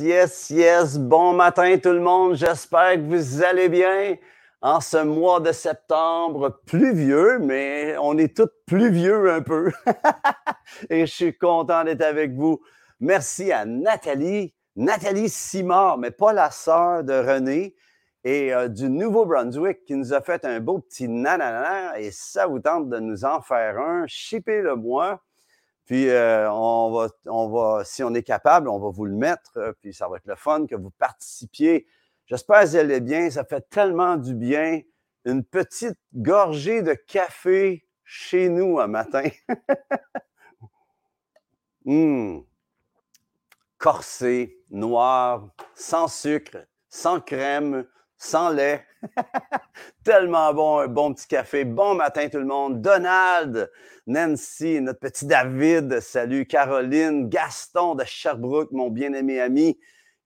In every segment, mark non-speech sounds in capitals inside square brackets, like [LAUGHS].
Yes, yes. Bon matin tout le monde. J'espère que vous allez bien en ce mois de septembre pluvieux, mais on est tous pluvieux un peu. [LAUGHS] Et je suis content d'être avec vous. Merci à Nathalie, Nathalie Simard, mais pas la sœur de René et euh, du Nouveau-Brunswick qui nous a fait un beau petit nanana et ça vous tente de nous en faire un, shippez-le moi. Puis euh, on, va, on va, si on est capable, on va vous le mettre, euh, puis ça va être le fun que vous participiez. J'espère que vous allez bien. Ça fait tellement du bien. Une petite gorgée de café chez nous un matin. [LAUGHS] Mmh. Corsé, noir, sans sucre, sans crème, sans lait. [LAUGHS] Tellement bon, un bon petit café. Bon matin tout le monde. Donald, Nancy, notre petit David, salut Caroline, Gaston de Sherbrooke, mon bien-aimé ami,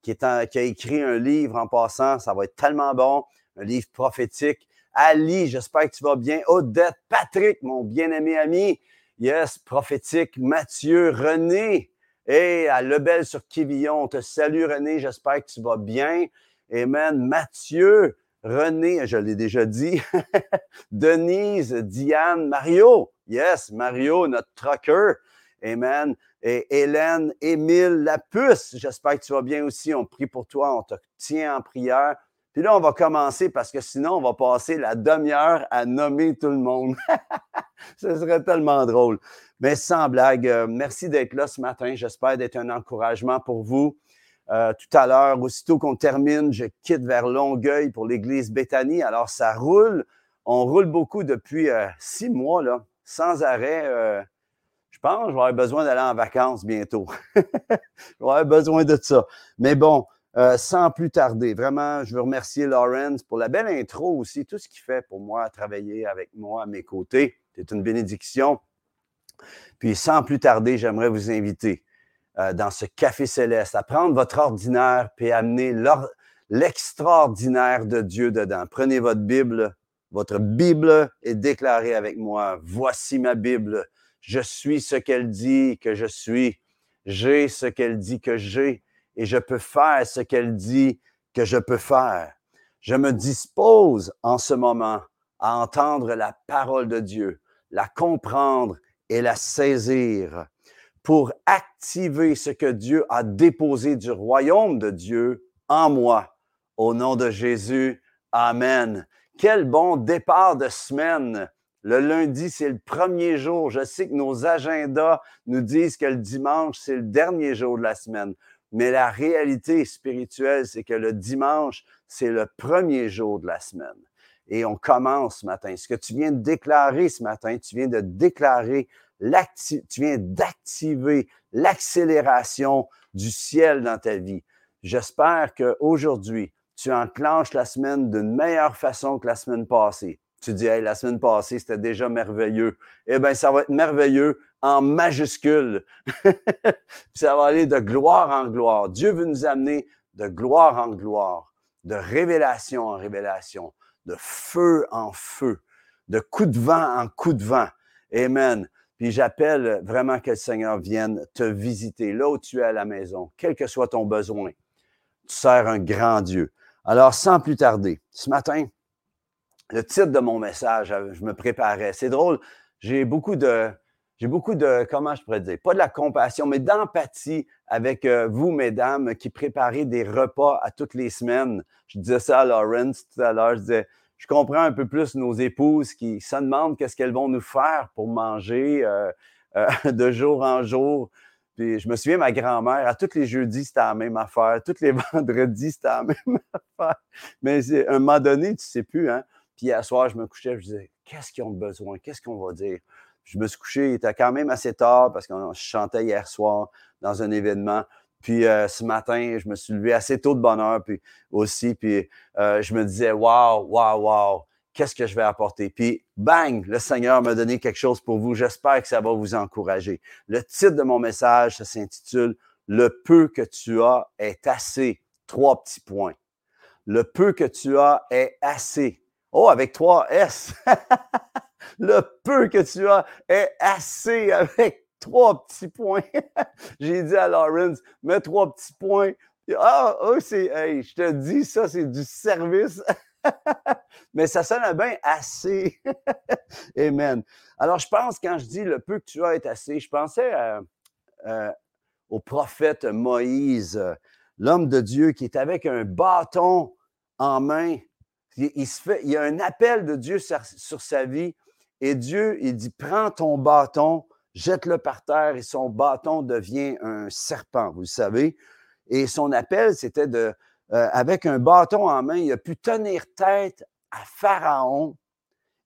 qui, a écrit un livre en passant. Ça va être tellement bon. Un livre prophétique. Ali, j'espère que tu vas bien. Odette, Patrick, mon bien-aimé ami. Yes, prophétique. Mathieu, René. Et à Lebel sur Quivillon, on te salue René, j'espère que tu vas bien. Amen. Mathieu, René, je l'ai déjà dit. [LAUGHS] Denise, Diane, Mario. Yes, Mario, notre trucker. Amen. Et Hélène, Émile, la puce. J'espère que tu vas bien aussi. On prie pour toi. On te tient en prière. Puis là, on va commencer parce que sinon, on va passer la demi-heure à nommer tout le monde. [LAUGHS] Ce serait tellement drôle. Mais sans blague, euh, merci d'être là ce matin. J'espère d'être un encouragement pour vous. Euh, tout à l'heure, aussitôt qu'on termine, je quitte vers Longueuil pour l'église Béthanie. Alors, ça roule. On roule beaucoup depuis euh, six mois, là, sans arrêt. Euh, je pense que je vais avoir besoin d'aller en vacances bientôt. [LAUGHS] je vais avoir besoin de ça. Mais bon, sans plus tarder, vraiment, je veux remercier Lawrence pour la belle intro aussi, tout ce qu'il fait pour moi, travailler avec moi à mes côtés. C'est une bénédiction. Puis, sans plus tarder, j'aimerais vous inviter euh, dans ce café céleste, à prendre votre ordinaire puis amener l'extraordinaire de Dieu dedans. Prenez votre Bible, votre Bible est déclarée avec moi. Voici ma Bible. Je suis ce qu'elle dit que je suis. J'ai ce qu'elle dit que j'ai et je peux faire ce qu'elle dit que je peux faire. Je me dispose en ce moment à entendre la parole de Dieu, la comprendre et la saisir pour activer ce que Dieu a déposé du royaume de Dieu en moi. Au nom de Jésus, Amen. Quel bon départ de semaine. Le lundi, c'est le premier jour. Je sais que nos agendas nous disent que le dimanche, c'est le dernier jour de la semaine. Mais la réalité spirituelle, c'est que le dimanche, c'est le premier jour de la semaine. Et on commence ce matin. Ce que tu viens de déclarer ce matin, tu viens de déclarer tu viens d'activer l'accélération du ciel dans ta vie. J'espère qu'aujourd'hui, tu enclenches la semaine d'une meilleure façon que la semaine passée. Tu dis, hey, la semaine passée, c'était déjà merveilleux. Eh bien, ça va être merveilleux en majuscule. [LAUGHS] ça va aller de gloire en gloire. Dieu veut nous amener de gloire en gloire, de révélation en révélation, de feu en feu, de coup de vent en coup de vent. Amen. Puis j'appelle vraiment que le Seigneur vienne te visiter là où tu es à la maison, quel que soit ton besoin. Tu sers un grand Dieu. Alors, sans plus tarder, ce matin, le titre de mon message, euh, je me préparais. C'est drôle, j'ai beaucoup de, j'ai beaucoup de, comment je pourrais dire, pas de la compassion, mais d'empathie avec euh, vous, mesdames, qui préparez des repas à toutes les semaines. Je disais ça à Lawrence tout à l'heure, je disais, je comprends un peu plus nos épouses qui se demandent qu'est-ce qu'elles vont nous faire pour manger euh, euh, [LAUGHS] de jour en jour. Puis je me souviens, ma grand-mère, à tous les jeudis, c'était la même affaire. Tous les [LAUGHS] vendredis, c'était la même [LAUGHS] affaire. Mais à un moment donné, tu ne sais plus. Hein? Puis hier soir, je me couchais, je disais, qu'est-ce qu'ils ont besoin? Qu'est-ce qu'on va dire? Je me suis couché, il était quand même assez tard parce que je chantais hier soir dans un événement. Puis euh, ce matin, je me suis levé assez tôt de bonne heure puis aussi, puis euh, je me disais, waouh, waouh, waouh, qu'est-ce que je vais apporter? Puis bang, le Seigneur m'a donné quelque chose pour vous. J'espère que ça va vous encourager. Le titre de mon message, ça s'intitule Le peu que tu as est assez. Trois petits points. Le peu que tu as est assez. Oh, avec trois S. [LAUGHS] le peu que tu as est assez avec trois petits points. [LAUGHS] J'ai dit à Lawrence, mets trois petits points, Ah, c'est, je te dis, ça, c'est du service. [LAUGHS] Mais ça sonne bien assez. [LAUGHS] Amen. Alors, je pense, quand je dis le peu que tu as est assez, je pensais au prophète Moïse, l'homme de Dieu qui est avec un bâton en main. Il, fait, y a un appel de Dieu sur, sur sa vie et Dieu, il dit, prends ton bâton, jette-le par terre et son bâton devient un serpent, vous savez. Et son appel, c'était de, euh, avec un bâton en main, il a pu tenir tête à Pharaon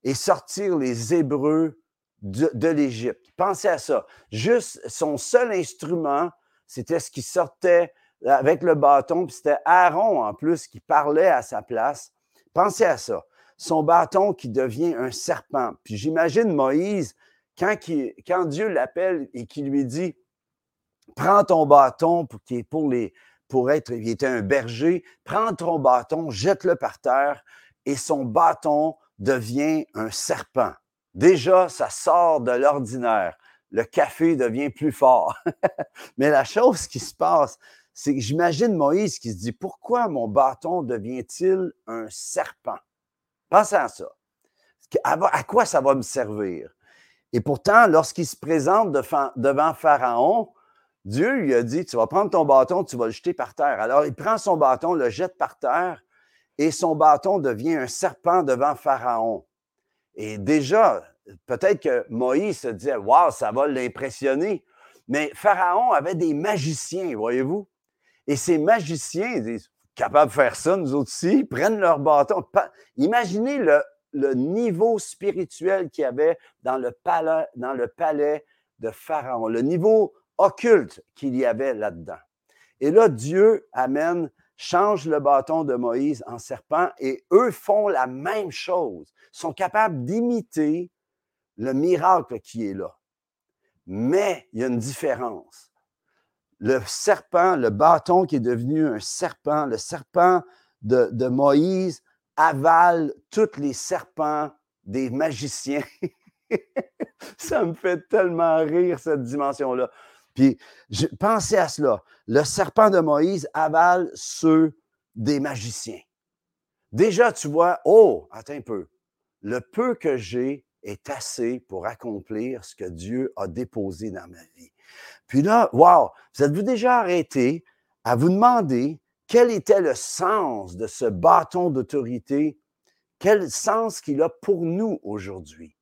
et sortir les Hébreux de l'Égypte. Pensez à ça. Juste son seul instrument, c'était ce qui sortait avec le bâton, puis c'était Aaron en plus qui parlait à sa place. Pensez à ça. Son bâton qui devient un serpent. Puis j'imagine Moïse, quand, Dieu l'appelle et qu'il lui dit, prends ton bâton pour être, il était un berger, prends ton bâton, jette-le par terre et son bâton devient un serpent. Déjà, ça sort de l'ordinaire. Le café devient plus fort. [LAUGHS] Mais la chose qui se passe, c'est que j'imagine Moïse qui se dit, pourquoi mon bâton devient-il un serpent? Pensez à ça. À quoi ça va me servir? Et pourtant, lorsqu'il se présente devant Pharaon, Dieu lui a dit, tu vas prendre ton bâton, tu vas le jeter par terre. Alors, il prend son bâton, le jette par terre, et son bâton devient un serpent devant Pharaon. Et déjà, peut-être que Moïse se disait, waouh, ça va l'impressionner. Mais Pharaon avait des magiciens, voyez-vous. Et ces magiciens, disent, capables de faire ça, nous aussi, prennent leur bâton. Imaginez le, le niveau spirituel qu'il y avait dans le palais, de Pharaon, le niveau occulte qu'il y avait là-dedans. Et là, Dieu amène, change le bâton de Moïse en serpent et eux font la même chose, sont capables d'imiter le miracle qui est là. Mais il y a une différence. Le serpent, le bâton qui est devenu un serpent, le serpent de Moïse avale tous les serpents des magiciens. [LAUGHS] Ça me fait tellement rire, cette dimension-là. Puis pensez à cela. Le serpent de Moïse avale ceux des magiciens. Déjà, tu vois, oh, attends un peu. Le peu que j'ai est assez pour accomplir ce que Dieu a déposé dans ma vie. Puis là, wow, vous êtes-vous déjà arrêté à vous demander quel était le sens de ce bâton d'autorité, quel sens qu'il a pour nous aujourd'hui?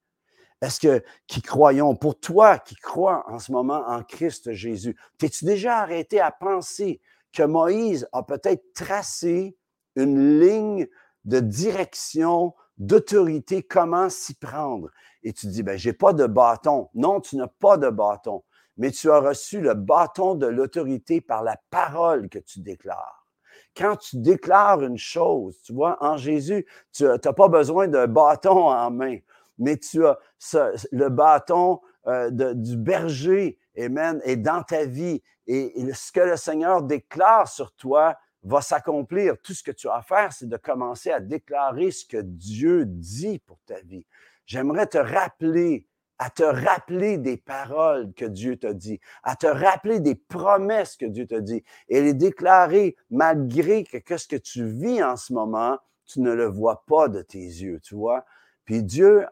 Est-ce que qui croyons, pour toi qui crois en ce moment en Christ Jésus, t'es-tu déjà arrêté à penser que Moïse a peut-être tracé une ligne de direction, d'autorité, comment s'y prendre? Et tu dis, ben, j'ai pas de bâton. Non, tu n'as pas de bâton, mais tu as reçu le bâton de l'autorité par la parole que tu déclares quand tu déclares une chose, tu vois, en Jésus, tu n'as pas besoin d'un bâton en main mais tu as le bâton euh, du berger, Amen, est dans ta vie. Et, ce que le Seigneur déclare sur toi va s'accomplir. Tout ce que tu as à faire, c'est de commencer à déclarer ce que Dieu dit pour ta vie. J'aimerais te rappeler, à te rappeler des paroles que Dieu t'a dit, à te rappeler des promesses que Dieu t'a dit et les déclarer malgré que ce que tu vis en ce moment, tu ne le vois pas de tes yeux, tu vois? Puis Dieu,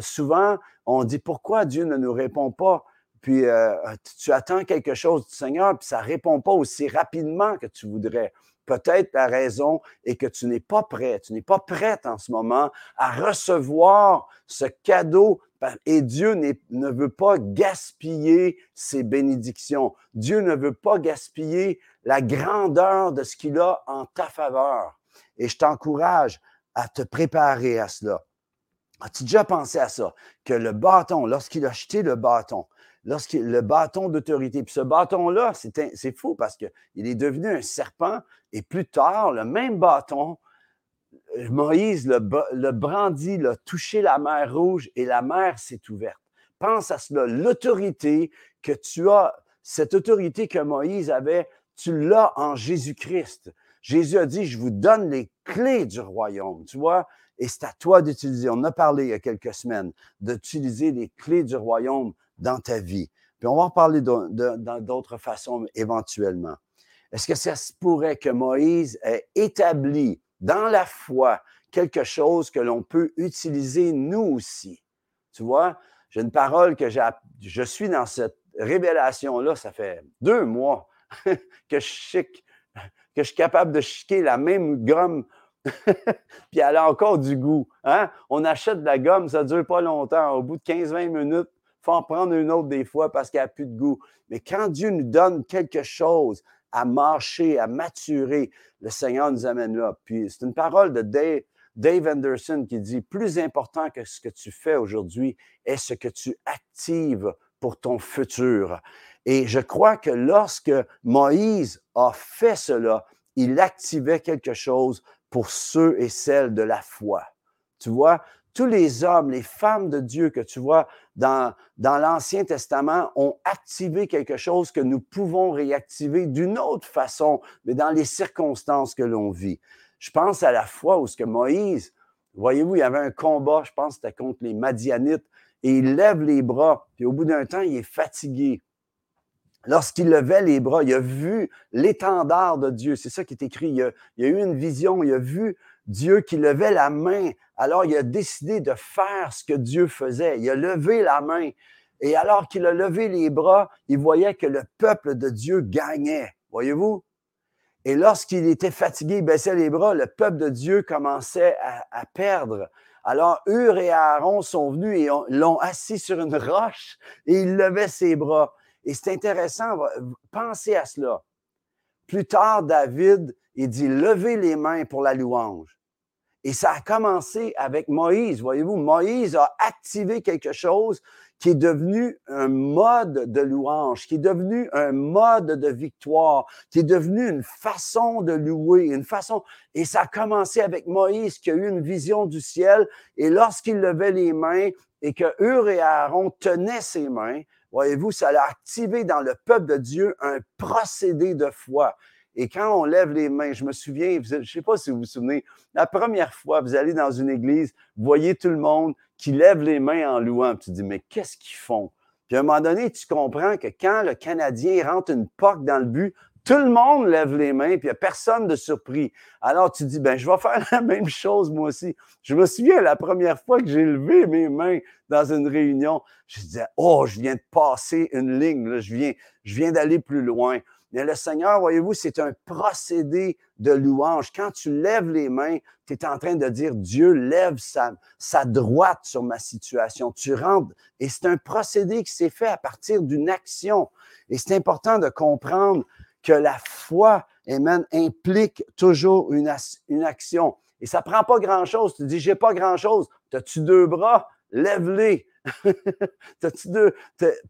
souvent, on dit pourquoi Dieu ne nous répond pas? Puis euh, tu attends quelque chose du Seigneur, puis ça ne répond pas aussi rapidement que tu voudrais. Peut-être la raison est que tu n'es pas prêt, tu n'es pas prête en ce moment à recevoir ce cadeau. Et Dieu ne veut pas gaspiller ses bénédictions. Dieu ne veut pas gaspiller la grandeur de ce qu'il a en ta faveur. Et je t'encourage à te préparer à cela. As-tu déjà pensé à ça? Que le bâton, lorsqu'il a jeté le bâton, lorsqu'il le bâton d'autorité, puis ce bâton-là, c'est fou parce qu'il est devenu un serpent et plus tard, le même bâton, euh, Moïse le, le brandit, l'a touché la mer rouge et la mer s'est ouverte. Pense à cela, l'autorité que tu as, cette autorité que Moïse avait, tu l'as en Jésus-Christ. Jésus a dit, je vous donne les clés du royaume. Tu vois, et c'est à toi d'utiliser. On a parlé il y a quelques semaines d'utiliser les clés du royaume dans ta vie. Puis on va en parler d'autres façons éventuellement. Est-ce que ça se pourrait que Moïse ait établi dans la foi quelque chose que l'on peut utiliser nous aussi? Tu vois, j'ai une parole que je suis dans cette révélation-là, ça fait deux mois [LAUGHS] que je chic, que je suis capable de chiquer la même gomme, [LAUGHS] puis elle a encore du goût. Hein? On achète de la gomme, ça ne dure pas longtemps. Au bout de 15-20 minutes, faut en prendre une autre des fois parce qu'elle n'a plus de goût. Mais quand Dieu nous donne quelque chose à marcher, à maturer, le Seigneur nous amène là. Puis c'est une parole de Dave, Dave Anderson qui dit, plus important que ce que tu fais aujourd'hui est ce que tu actives pour ton futur. Et je crois que lorsque Moïse a fait cela, il activait quelque chose pour ceux et celles de la foi. Tu vois, tous les hommes, les femmes de Dieu que tu vois dans, l'Ancien Testament ont activé quelque chose que nous pouvons réactiver d'une autre façon, mais dans les circonstances que l'on vit. Je pense à la foi où ce que Moïse, voyez-vous, il y avait un combat, je pense que c'était contre les Madianites, et il lève les bras, puis au bout d'un temps, il est fatigué. Lorsqu'il levait les bras, il a vu l'étendard de Dieu. C'est ça qui est écrit. Il a, il a, eu une vision, il a vu Dieu qui levait la main. Alors, il a décidé de faire ce que Dieu faisait. Il a levé la main. Et alors qu'il a levé les bras, il voyait que le peuple de Dieu gagnait. Voyez-vous? Et lorsqu'il était fatigué, il baissait les bras, le peuple de Dieu commençait à, perdre. Alors, Hur et Aaron sont venus et l'ont assis sur une roche et il levait ses bras. Et c'est intéressant, pensez à cela. Plus tard, David, il dit, levez les mains pour la louange. Et ça a commencé avec Moïse, voyez-vous. Moïse a activé quelque chose qui est devenu un mode de louange, qui est devenu un mode de victoire, qui est devenu une façon de louer, une façon. Et ça a commencé avec Moïse qui a eu une vision du ciel. Et lorsqu'il levait les mains et que Hur et Aaron tenaient ses mains, voyez-vous, ça a activé dans le peuple de Dieu un procédé de foi. Et quand on lève les mains, je me souviens, je ne sais pas si vous vous souvenez, la première fois, vous allez dans une église, vous voyez tout le monde qui lève les mains en louant. tu te dis, mais qu'est-ce qu'ils font? Puis à un moment donné, tu comprends que quand le Canadien rentre une porte dans le but, tout le monde lève les mains, puis il n'y a personne de surpris. Alors tu dis, ben, je vais faire la même chose moi aussi. Je me souviens la première fois que j'ai levé mes mains dans une réunion, je disais, oh, je viens de passer une ligne, je viens, je viens d'aller plus loin. Mais le Seigneur, voyez-vous, c'est un procédé de louange. Quand tu lèves les mains, tu es en train de dire, Dieu lève sa, droite sur ma situation. Tu rentres. Et c'est un procédé qui s'est fait à partir d'une action. Et c'est important de comprendre que la foi, amen, implique toujours une, une action. Et ça prend pas grand-chose. Tu dis, j'ai pas grand-chose. As-tu deux bras? Lève-les. [LAUGHS]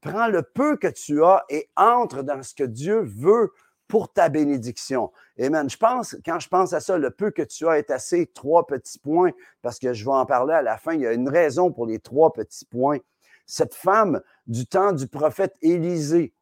prends le peu que tu as et entre dans ce que Dieu veut pour ta bénédiction. Amen. Je pense, quand je pense à ça, le peu que tu as est assez. Trois petits points, parce que je vais en parler à la fin. Il y a une raison pour les trois petits points. Cette femme du temps du prophète Élisée,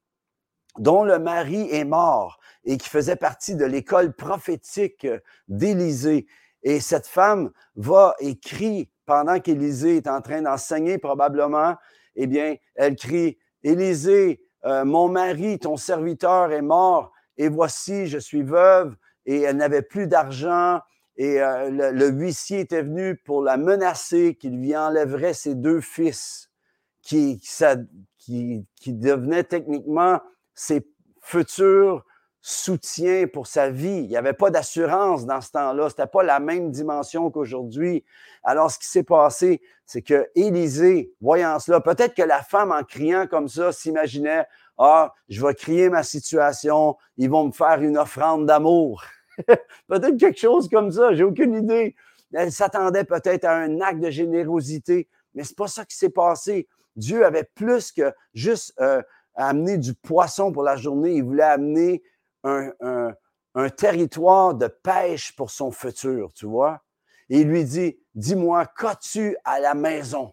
dont le mari est mort et qui faisait partie de l'école prophétique d'Élisée. Et cette femme va écrire pendant qu'Élisée est en train d'enseigner probablement, eh bien, elle crie, Élisée, euh, mon mari, ton serviteur est mort, et voici, je suis veuve, et elle n'avait plus d'argent, et euh, le, huissier était venu pour la menacer qu'il lui enlèverait ses deux fils, qui, qui, qui devenaient techniquement ses futurs soutien pour sa vie. Il n'y avait pas d'assurance dans ce temps-là. Ce n'était pas la même dimension qu'aujourd'hui. Alors, ce qui s'est passé, c'est que Élisée, voyant cela, peut-être que la femme, en criant comme ça, s'imaginait, ah, je vais crier ma situation, ils vont me faire une offrande d'amour. [LAUGHS] peut-être quelque chose comme ça, j'ai aucune idée. Elle s'attendait peut-être à un acte de générosité, mais c'est pas ça qui s'est passé. Dieu avait plus que juste euh, amener du poisson pour la journée, il voulait amener un, territoire de pêche pour son futur, tu vois? Et il lui dit, dis-moi, qu'as-tu à la maison?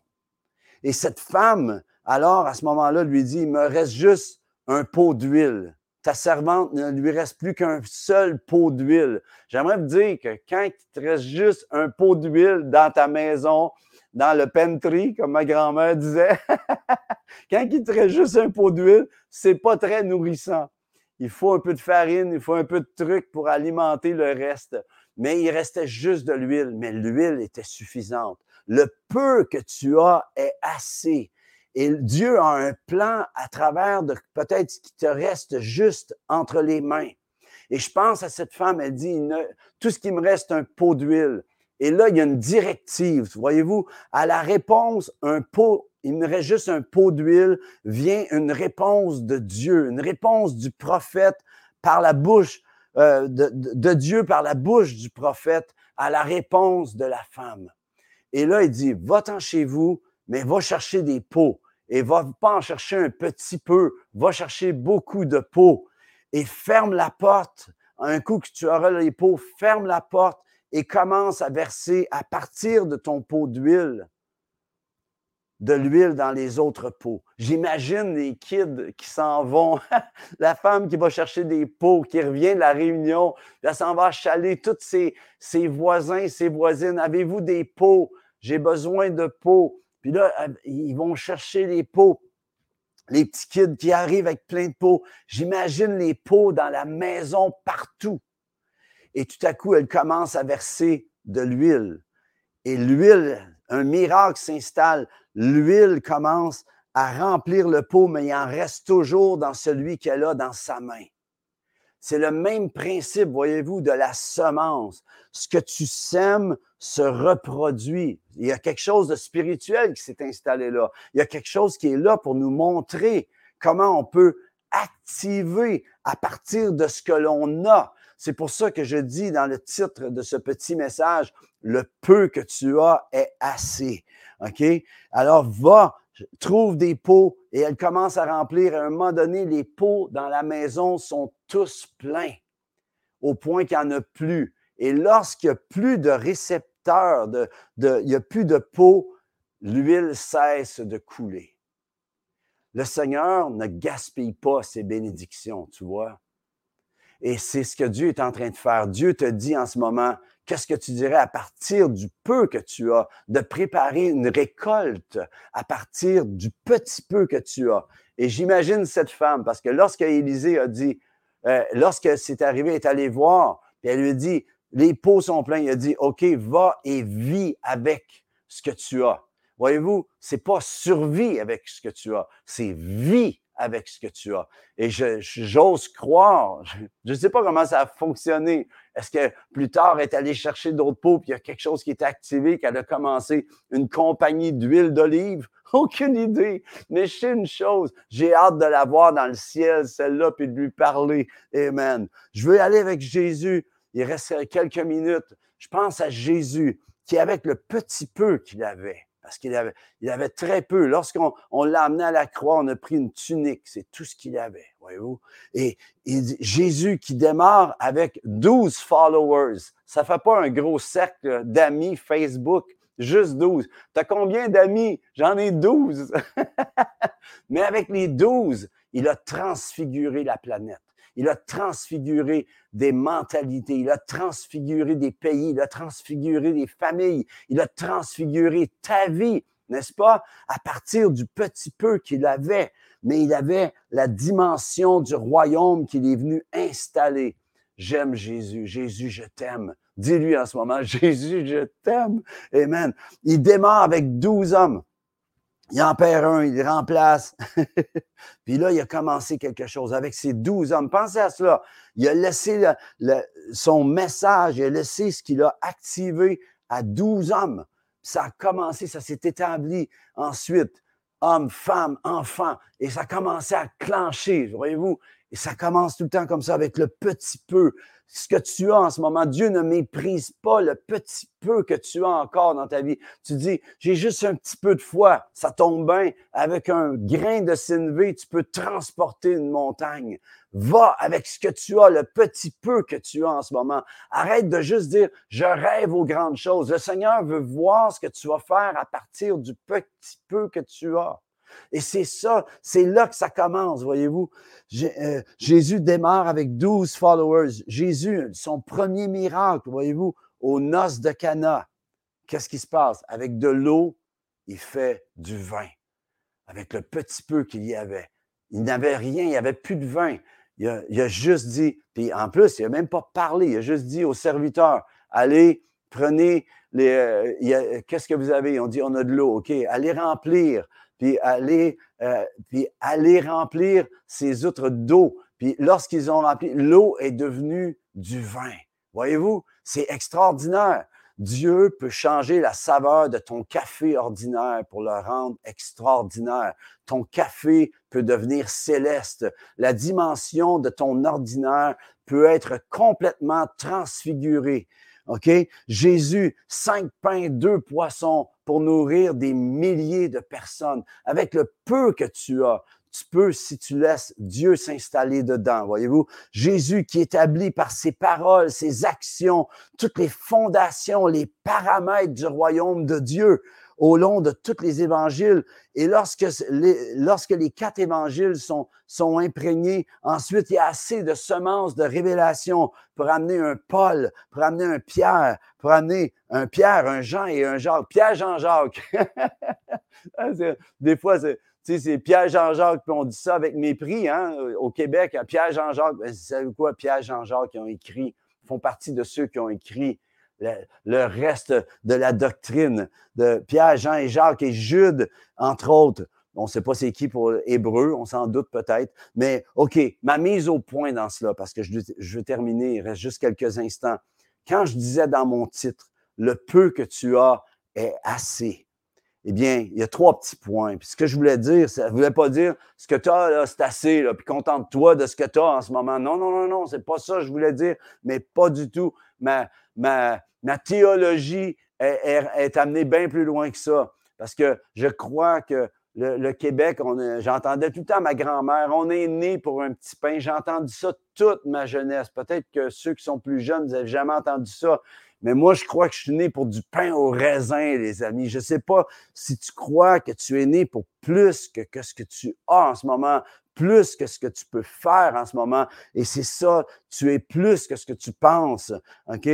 Et cette femme, alors, à ce moment-là, lui dit, il me reste juste un pot d'huile. Ta servante ne lui reste plus qu'un seul pot d'huile. J'aimerais vous dire que quand il te reste juste un pot d'huile dans ta maison, dans le pantry, comme ma grand-mère disait, [LAUGHS] quand il te reste juste un pot d'huile, c'est pas très nourrissant. Il faut un peu de farine, il faut un peu de truc pour alimenter le reste. Mais il restait juste de l'huile, mais l'huile était suffisante. Le peu que tu as est assez. Et Dieu a un plan à travers de peut-être ce qui te reste juste entre les mains. Et je pense à cette femme, elle dit, tout ce qui me reste, un pot d'huile. Et là, il y a une directive, voyez-vous, à la réponse, un pot, il me reste juste un pot d'huile, vient une réponse de Dieu, une réponse du prophète par la bouche euh, de, de, Dieu, par la bouche du prophète à la réponse de la femme. Et là, il dit, va-t'en chez vous, mais va chercher des pots et va pas en chercher un petit peu, va chercher beaucoup de pots et ferme la porte. Un coup que tu auras les pots, ferme la porte et commence à verser à partir de ton pot d'huile, de l'huile dans les autres pots. J'imagine les kids qui s'en vont, [LAUGHS] la femme qui va chercher des pots, qui revient de la réunion, elle s'en va chaler tous ses, ses voisins, ses voisines. Avez-vous des pots? J'ai besoin de pots. Puis là, ils vont chercher les pots. Les petits kids qui arrivent avec plein de pots. J'imagine les pots dans la maison partout. Et tout à coup, elle commence à verser de l'huile. Et l'huile, un miracle s'installe. L'huile commence à remplir le pot, mais il en reste toujours dans celui qu'elle a dans sa main. C'est le même principe, voyez-vous, de la semence. Ce que tu sèmes se reproduit. Il y a quelque chose de spirituel qui s'est installé là. Il y a quelque chose qui est là pour nous montrer comment on peut activer à partir de ce que l'on a. C'est pour ça que je dis dans le titre de ce petit message, le peu que tu as est assez. OK? Alors, va trouve des pots et elle commence à remplir. À un moment donné, les pots dans la maison sont tous pleins, au point qu'il n'y en a plus. Et lorsqu'il n'y a plus de récepteurs, de, de, il n'y a plus de pots, l'huile cesse de couler. Le Seigneur ne gaspille pas ses bénédictions, tu vois? Et c'est ce que Dieu est en train de faire. Dieu te dit en ce moment, Qu'est-ce que tu dirais à partir du peu que tu as, de préparer une récolte à partir du petit peu que tu as? Et j'imagine cette femme, parce que lorsque Élisée a dit, euh, lorsque c'est arrivé, elle est allée voir, puis elle lui a dit, les pots sont pleins, il a dit, OK, va et vis avec ce que tu as. Voyez-vous, c'est pas survie avec ce que tu as, c'est vie avec ce que tu as. Et j'ose croire, je ne sais pas comment ça a fonctionné. Est-ce que plus tard, elle est allée chercher d'autres pots, puis il y a quelque chose qui est activé, qu'elle a commencé une compagnie d'huile d'olive? [LAUGHS] Aucune idée. Mais je sais une chose, j'ai hâte de la voir dans le ciel, celle-là, puis de lui parler. Amen. Je veux aller avec Jésus. Il reste quelques minutes. Je pense à Jésus, qui, avec le petit peu qu'il avait, parce qu'il avait, très peu. Lorsqu'on on, l'a amené à la croix, on a pris une tunique, c'est tout ce qu'il avait, voyez-vous? Et, Jésus qui démarre avec 12 followers, ça fait pas un gros cercle d'amis Facebook, juste 12. Tu as combien d'amis? J'en ai 12. [LAUGHS] Mais avec les 12, il a transfiguré la planète. Il a transfiguré des mentalités, il a transfiguré des pays, il a transfiguré des familles, il a transfiguré ta vie, n'est-ce pas, à partir du petit peu qu'il avait, mais il avait la dimension du royaume qu'il est venu installer. J'aime Jésus, Jésus, je t'aime. Dis-lui en ce moment, [LAUGHS] Jésus, je t'aime. Amen. Il démarre avec douze hommes il en perd un, il remplace. [LAUGHS] Puis là, il a commencé quelque chose avec ses douze hommes. Pensez à cela. Il a laissé son message, il a laissé ce qu'il a activé à douze hommes. Ça a commencé, ça s'est établi ensuite. Hommes, femmes, enfants. Et ça a commencé à clencher, voyez-vous. Et ça commence tout le temps comme ça avec le petit peu ce que tu as en ce moment. Dieu ne méprise pas le petit peu que tu as encore dans ta vie. Tu dis, j'ai juste un petit peu de foi. Ça tombe bien. Avec un grain de sinvé, tu peux transporter une montagne. Va avec ce que tu as, le petit peu que tu as en ce moment. Arrête de juste dire, je rêve aux grandes choses. Le Seigneur veut voir ce que tu vas faire à partir du petit peu que tu as. Et c'est ça, c'est là que ça commence, voyez-vous. Euh, Jésus démarre avec 12 followers. Jésus, son premier miracle, voyez-vous, aux noces de Cana. Qu'est-ce qui se passe? Avec de l'eau, il fait du vin. Avec le petit peu qu'il y avait. Il n'avait rien, il n'y avait plus de vin. il a, juste dit, puis en plus, il n'a même pas parlé, il a juste dit aux serviteurs, allez, prenez les, euh, qu'est-ce que vous avez? On dit, on a de l'eau, OK, allez remplir, euh, puis allez remplir ces outres d'eau. Puis lorsqu'ils ont rempli, l'eau est devenue du vin. Voyez-vous, c'est extraordinaire. Dieu peut changer la saveur de ton café ordinaire pour le rendre extraordinaire. Ton café peut devenir céleste. La dimension de ton ordinaire peut être complètement transfigurée. OK? Jésus, cinq pains, deux poissons pour nourrir des milliers de personnes. Avec le peu que tu as, tu peux, si tu laisses Dieu s'installer dedans, voyez-vous? Jésus qui établit par ses paroles, ses actions, toutes les fondations, les paramètres du royaume de Dieu au long de tous les évangiles. Et lorsque les, quatre évangiles sont, imprégnés, ensuite, il y a assez de semences de révélation pour amener un Paul, pour amener un Pierre, pour amener un Pierre, un Jean et un Jacques. Pierre, Jean-Jacques. Ah, [LAUGHS] des fois, c'est Pierre Jean-Jacques, puis on dit ça avec mépris, hein, au Québec, Pierre Jean-Jacques. Ben, vous savez quoi, Pierre Jean-Jacques qui ont écrit, font partie de ceux qui ont écrit le, reste de la doctrine de Pierre, Jean et Jacques et Jude, entre autres. On ne sait pas c'est qui pour Hébreu, on s'en doute peut-être. Mais OK, ma mise au point dans cela, parce que je, je veux terminer, il reste juste quelques instants. Quand je disais dans mon titre, le peu que tu as est assez eh bien, il y a trois petits points. Puis ce que je voulais dire, ça ne voulait pas dire ce que tu as, c'est assez, puis contente-toi de ce que tu as en ce moment. Non, non, non, non, c'est pas ça que je voulais dire, mais pas du tout. Ma, théologie est, est, amenée bien plus loin que ça. Parce que je crois que le, Québec, j'entendais tout le temps ma grand-mère, on est né pour un petit pain. J'ai entendu ça toute ma jeunesse. Peut-être que ceux qui sont plus jeunes, vous n'avez jamais entendu ça. Mais moi, je crois que je suis né pour du pain au raisin, les amis. Je ne sais pas si tu crois que tu es né pour plus que, ce que tu as en ce moment, plus que ce que tu peux faire en ce moment. Et c'est ça, tu es plus que ce que tu penses. OK?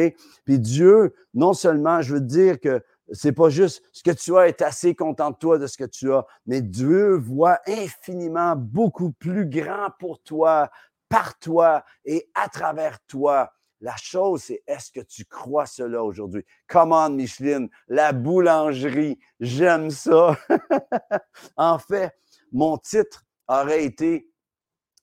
Puis Dieu, non seulement, je veux dire que c'est pas juste ce que tu as est assez content de toi de ce que tu as, mais Dieu voit infiniment beaucoup plus grand pour toi, par toi et à travers toi. La chose, c'est est-ce que tu crois cela aujourd'hui? Commande Micheline, la boulangerie, j'aime ça. [LAUGHS] en fait, mon titre aurait été,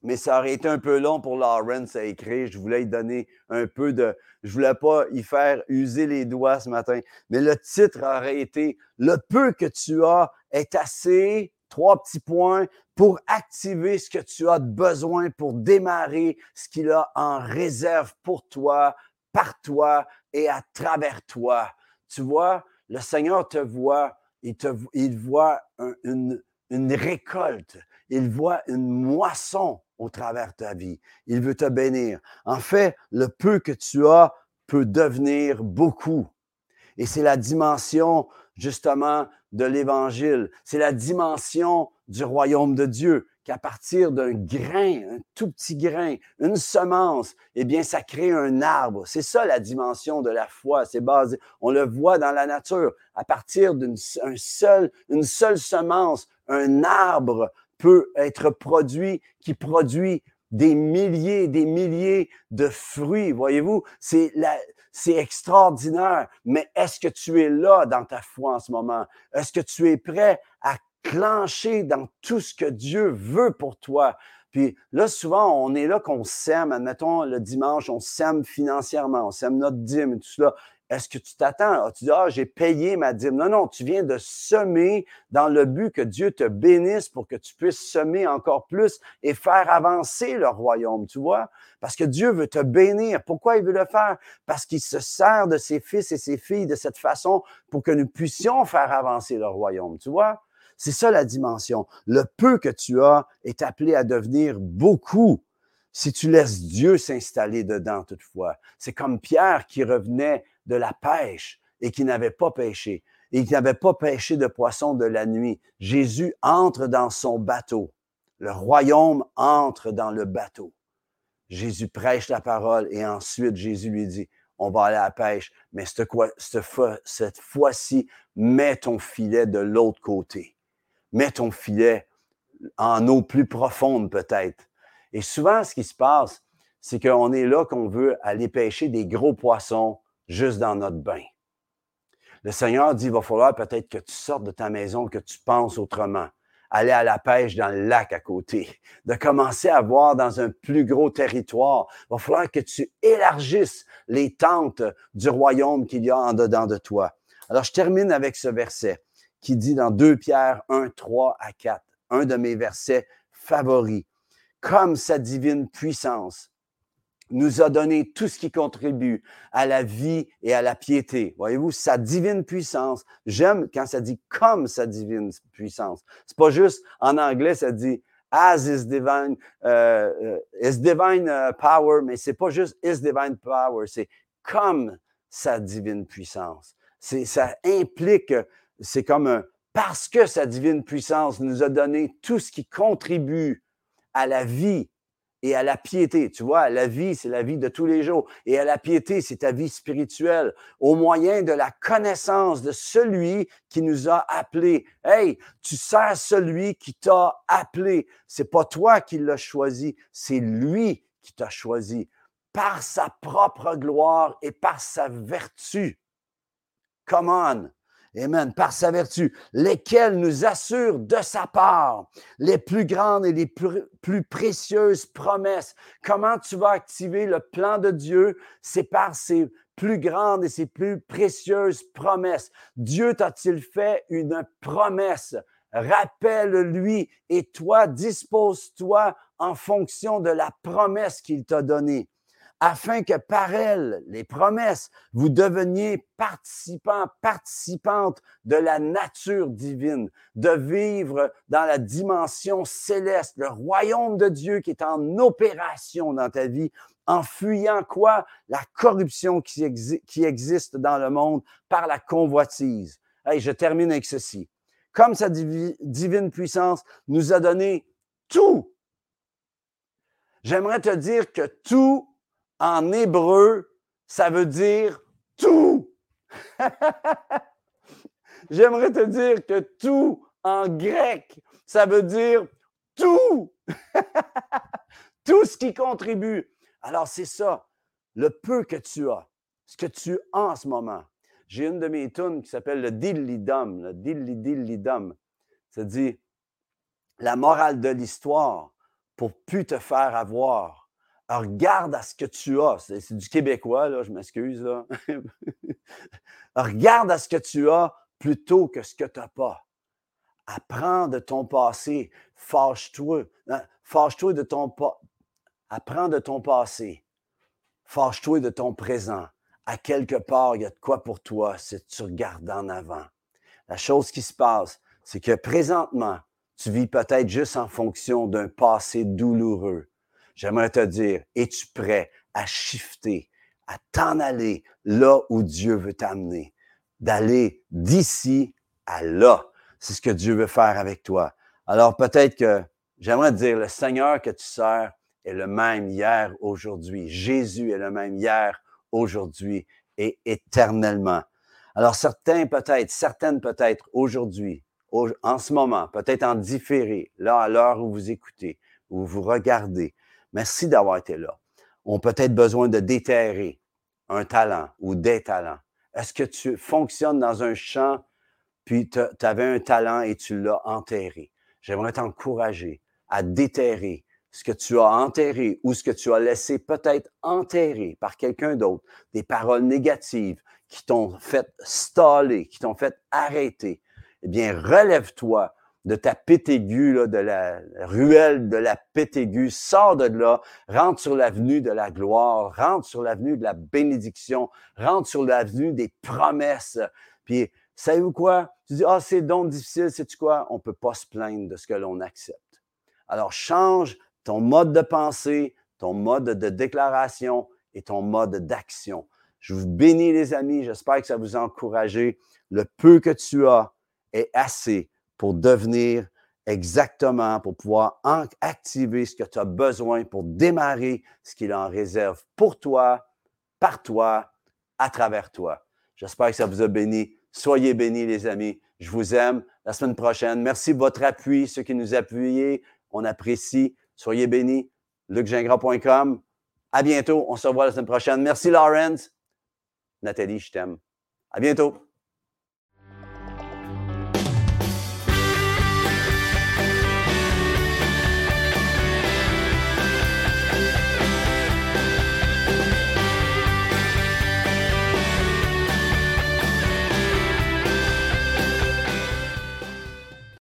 mais ça aurait été un peu long pour Lawrence à écrire. Je voulais lui donner un peu de, je voulais pas y faire user les doigts ce matin. Mais le titre aurait été Le peu que tu as est assez trois petits points pour activer ce que tu as besoin pour démarrer ce qu'il a en réserve pour toi, par toi et à travers toi. Tu vois, le Seigneur te voit, il, voit une, une récolte, il voit une moisson au travers de ta vie. Il veut te bénir. En fait, le peu que tu as peut devenir beaucoup. Et c'est la dimension justement de l'Évangile. C'est la dimension du royaume de Dieu qu'à partir d'un grain, un tout petit grain, une semence, eh bien, ça crée un arbre. C'est ça la dimension de la foi. C'est basé, on le voit dans la nature. À partir d'une seule, semence, un arbre peut être produit qui produit des milliers des milliers de fruits. Voyez-vous, c'est la, c'est extraordinaire. Mais est-ce que tu es là dans ta foi en ce moment? Est-ce que tu es prêt à clencher dans tout ce que Dieu veut pour toi? Puis là, souvent, on est là qu'on sème. Admettons, le dimanche, on sème financièrement, on sème notre dîme et tout cela. Est-ce que tu t'attends? Ah, tu dis, ah, j'ai payé ma dîme. Non, non, tu viens de semer dans le but que Dieu te bénisse pour que tu puisses semer encore plus et faire avancer le royaume, tu vois? Parce que Dieu veut te bénir. Pourquoi il veut le faire? Parce qu'il se sert de ses fils et ses filles de cette façon pour que nous puissions faire avancer le royaume, tu vois? C'est ça la dimension. Le peu que tu as est appelé à devenir beaucoup si tu laisses Dieu s'installer dedans toutefois. C'est comme Pierre qui revenait de la pêche et qui n'avait pas pêché et qui n'avait pas pêché de poisson de la nuit. Jésus entre dans son bateau. Le royaume entre dans le bateau. Jésus prêche la parole et ensuite Jésus lui dit, on va aller à la pêche, mais cette, cette fois-ci, mets ton filet de l'autre côté. Mets ton filet en eau plus profonde peut-être. Et souvent, ce qui se passe, c'est qu'on est là qu'on veut aller pêcher des gros poissons juste dans notre bain. Le Seigneur dit, il va falloir peut-être que tu sortes de ta maison, que tu penses autrement. Aller à la pêche dans le lac à côté, de commencer à voir dans un plus gros territoire. Il va falloir que tu élargisses les tentes du royaume qu'il y a en dedans de toi. Alors, je termine avec ce verset qui dit dans 2 Pierre 1, 3 à 4, un de mes versets favoris. Comme sa divine puissance nous a donné tout ce qui contribue à la vie et à la piété. Voyez-vous, sa divine puissance. J'aime quand ça dit comme sa divine puissance. C'est pas juste en anglais, ça dit as his divine, euh, euh, his divine euh, power, mais c'est pas juste his divine power, c'est comme sa divine puissance. Ça implique, c'est comme un, parce que sa divine puissance nous a donné tout ce qui contribue à la vie et à la piété. Tu vois, la vie, c'est la vie de tous les jours. Et à la piété, c'est ta vie spirituelle, au moyen de la connaissance de celui qui nous a appelés. Hey, tu sers celui qui t'a appelé. C'est pas toi qui l'as choisi, c'est lui qui t'a choisi par sa propre gloire et par sa vertu. Come on. Amen. Par sa vertu, lesquelles nous assurent de sa part les plus grandes et les plus, précieuses promesses. Comment tu vas activer le plan de Dieu? C'est par ses plus grandes et ses plus précieuses promesses. Dieu t'a-t-il fait une promesse? Rappelle-lui et toi, dispose-toi en fonction de la promesse qu'il t'a donnée afin que par elle, les promesses, vous deveniez participants, participantes de la nature divine, de vivre dans la dimension céleste, le royaume de Dieu qui est en opération dans ta vie, en fuyant quoi? La corruption qui, existe dans le monde par la convoitise. Hey, je termine avec ceci. Comme sa divine puissance nous a donné tout. J'aimerais te dire que tout en hébreu, ça veut dire tout. [LAUGHS] J'aimerais te dire que tout en grec, ça veut dire tout. [LAUGHS] tout ce qui contribue. Alors c'est ça, le peu que tu as, ce que tu as en ce moment. J'ai une de mes tunes qui s'appelle le Dillidum, le Dillidillidum. Ça dit la morale de l'histoire pour plus te faire avoir regarde à ce que tu as. C'est du québécois, là, je m'excuse. [LAUGHS] regarde à ce que tu as plutôt que ce que tu n'as pas. Apprends de ton passé. Fâche-toi. Hein, de ton pas. Apprends de ton passé. Fâche-toi de ton présent. À quelque part, il y a de quoi pour toi si tu regardes en avant. La chose qui se passe, c'est que présentement, tu vis peut-être juste en fonction d'un passé douloureux j'aimerais te dire, es-tu prêt à shifter, à t'en aller là où Dieu veut t'amener? D'aller d'ici à là. C'est ce que Dieu veut faire avec toi. Alors peut-être que j'aimerais te dire, le Seigneur que tu sers est le même hier, aujourd'hui. Jésus est le même hier, aujourd'hui et éternellement. Alors certains peut-être, certaines peut-être aujourd'hui, en ce moment, peut-être en différé, là à l'heure où vous écoutez, où vous regardez, Merci d'avoir été là. On peut être besoin de déterrer un talent ou des talents. Est-ce que tu fonctionnes dans un champ, puis tu avais un talent et tu l'as enterré? J'aimerais t'encourager à déterrer ce que tu as enterré ou ce que tu as laissé peut-être enterré par quelqu'un d'autre, des paroles négatives qui t'ont fait staller, qui t'ont fait arrêter. Eh bien, relève-toi de ta pite aiguë, de la ruelle de la pite aiguë, sors de là, rentre sur l'avenue de la gloire, rentre sur l'avenue de la bénédiction, rentre sur l'avenue des promesses. Puis, savez-vous quoi? Tu dis, ah, c'est donc difficile, sais-tu quoi? On ne peut pas se plaindre de ce que l'on accepte. Alors, change ton mode de pensée, ton mode de déclaration et ton mode d'action. Je vous bénis, les amis. J'espère que ça vous a encouragé. Le peu que tu as est assez pour devenir exactement, pour pouvoir activer ce que tu as besoin pour démarrer ce qu'il en réserve pour toi, par toi, à travers toi. J'espère que ça vous a béni. Soyez bénis, les amis. Je vous aime. La semaine prochaine. Merci de votre appui, ceux qui nous appuient. On apprécie. Soyez bénis. lucgingras.com. À bientôt. On se revoit la semaine prochaine. Merci, Lawrence. Nathalie, je t'aime. À bientôt.